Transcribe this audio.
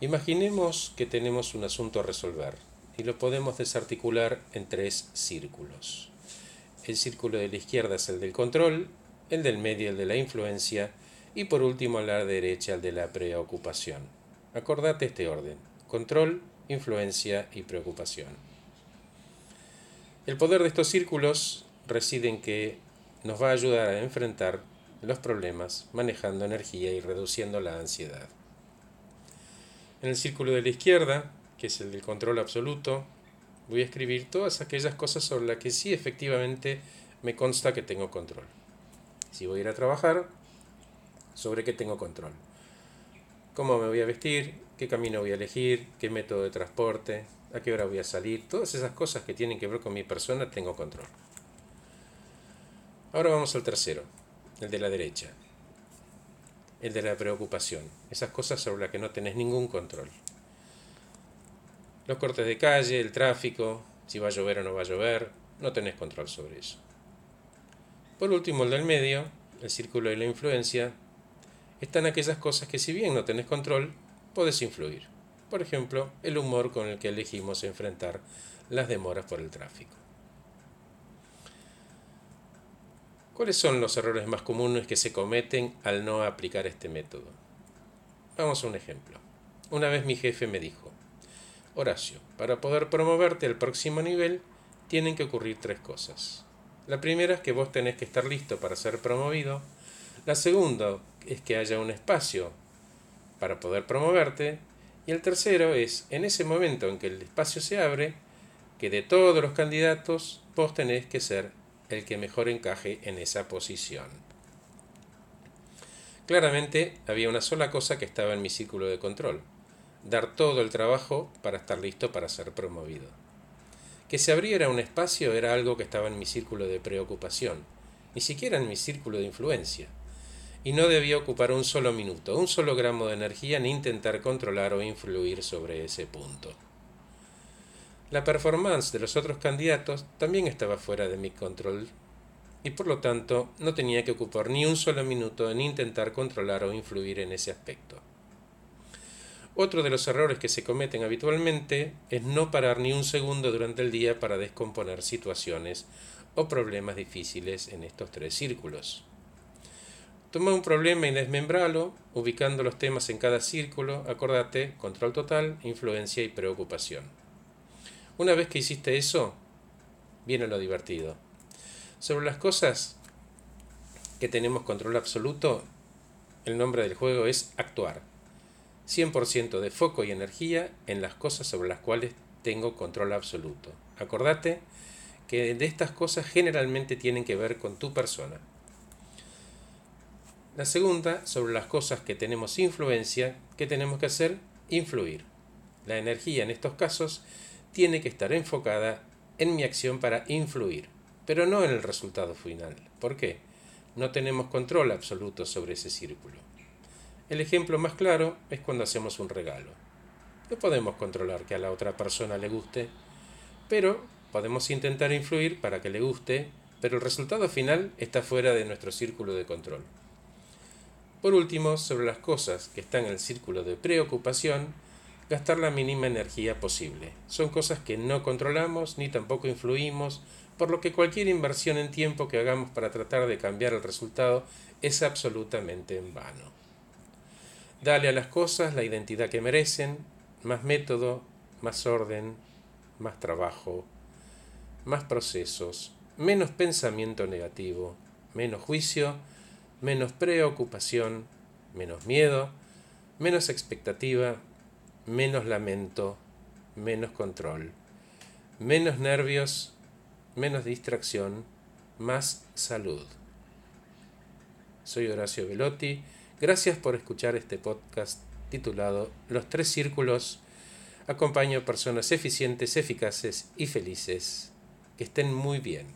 Imaginemos que tenemos un asunto a resolver y lo podemos desarticular en tres círculos. El círculo de la izquierda es el del control, el del medio el de la influencia y por último a la derecha el de la preocupación. Acordate este orden. Control, influencia y preocupación. El poder de estos círculos reside en que nos va a ayudar a enfrentar los problemas manejando energía y reduciendo la ansiedad. En el círculo de la izquierda, que es el del control absoluto, voy a escribir todas aquellas cosas sobre las que sí efectivamente me consta que tengo control. Si voy a ir a trabajar, sobre qué tengo control. Cómo me voy a vestir, qué camino voy a elegir, qué método de transporte, a qué hora voy a salir, todas esas cosas que tienen que ver con mi persona tengo control. Ahora vamos al tercero, el de la derecha, el de la preocupación, esas cosas sobre las que no tenés ningún control los cortes de calle, el tráfico, si va a llover o no va a llover, no tenés control sobre eso. Por último, el del medio, el círculo de la influencia, están aquellas cosas que si bien no tenés control, podés influir. Por ejemplo, el humor con el que elegimos enfrentar las demoras por el tráfico. ¿Cuáles son los errores más comunes que se cometen al no aplicar este método? Vamos a un ejemplo. Una vez mi jefe me dijo, Horacio, para poder promoverte al próximo nivel, tienen que ocurrir tres cosas. La primera es que vos tenés que estar listo para ser promovido. La segunda es que haya un espacio para poder promoverte. Y el tercero es, en ese momento en que el espacio se abre, que de todos los candidatos vos tenés que ser el que mejor encaje en esa posición. Claramente había una sola cosa que estaba en mi círculo de control, dar todo el trabajo para estar listo para ser promovido. Que se abriera un espacio era algo que estaba en mi círculo de preocupación, ni siquiera en mi círculo de influencia. Y no debía ocupar un solo minuto, un solo gramo de energía ni intentar controlar o influir sobre ese punto. La performance de los otros candidatos también estaba fuera de mi control y por lo tanto no tenía que ocupar ni un solo minuto en intentar controlar o influir en ese aspecto. Otro de los errores que se cometen habitualmente es no parar ni un segundo durante el día para descomponer situaciones o problemas difíciles en estos tres círculos. Toma un problema y desmembralo, ubicando los temas en cada círculo, acordate, control total, influencia y preocupación. Una vez que hiciste eso, viene lo divertido. Sobre las cosas que tenemos control absoluto, el nombre del juego es actuar. 100% de foco y energía en las cosas sobre las cuales tengo control absoluto. Acordate que de estas cosas generalmente tienen que ver con tu persona. La segunda, sobre las cosas que tenemos influencia, ¿qué tenemos que hacer? Influir. La energía en estos casos tiene que estar enfocada en mi acción para influir, pero no en el resultado final. ¿Por qué? No tenemos control absoluto sobre ese círculo. El ejemplo más claro es cuando hacemos un regalo. No podemos controlar que a la otra persona le guste, pero podemos intentar influir para que le guste, pero el resultado final está fuera de nuestro círculo de control. Por último, sobre las cosas que están en el círculo de preocupación, gastar la mínima energía posible. Son cosas que no controlamos ni tampoco influimos, por lo que cualquier inversión en tiempo que hagamos para tratar de cambiar el resultado es absolutamente en vano. Dale a las cosas la identidad que merecen, más método, más orden, más trabajo, más procesos, menos pensamiento negativo, menos juicio, menos preocupación, menos miedo, menos expectativa, menos lamento, menos control, menos nervios, menos distracción, más salud. Soy Horacio Velotti Gracias por escuchar este podcast titulado Los tres círculos. Acompaño personas eficientes, eficaces y felices. Que estén muy bien.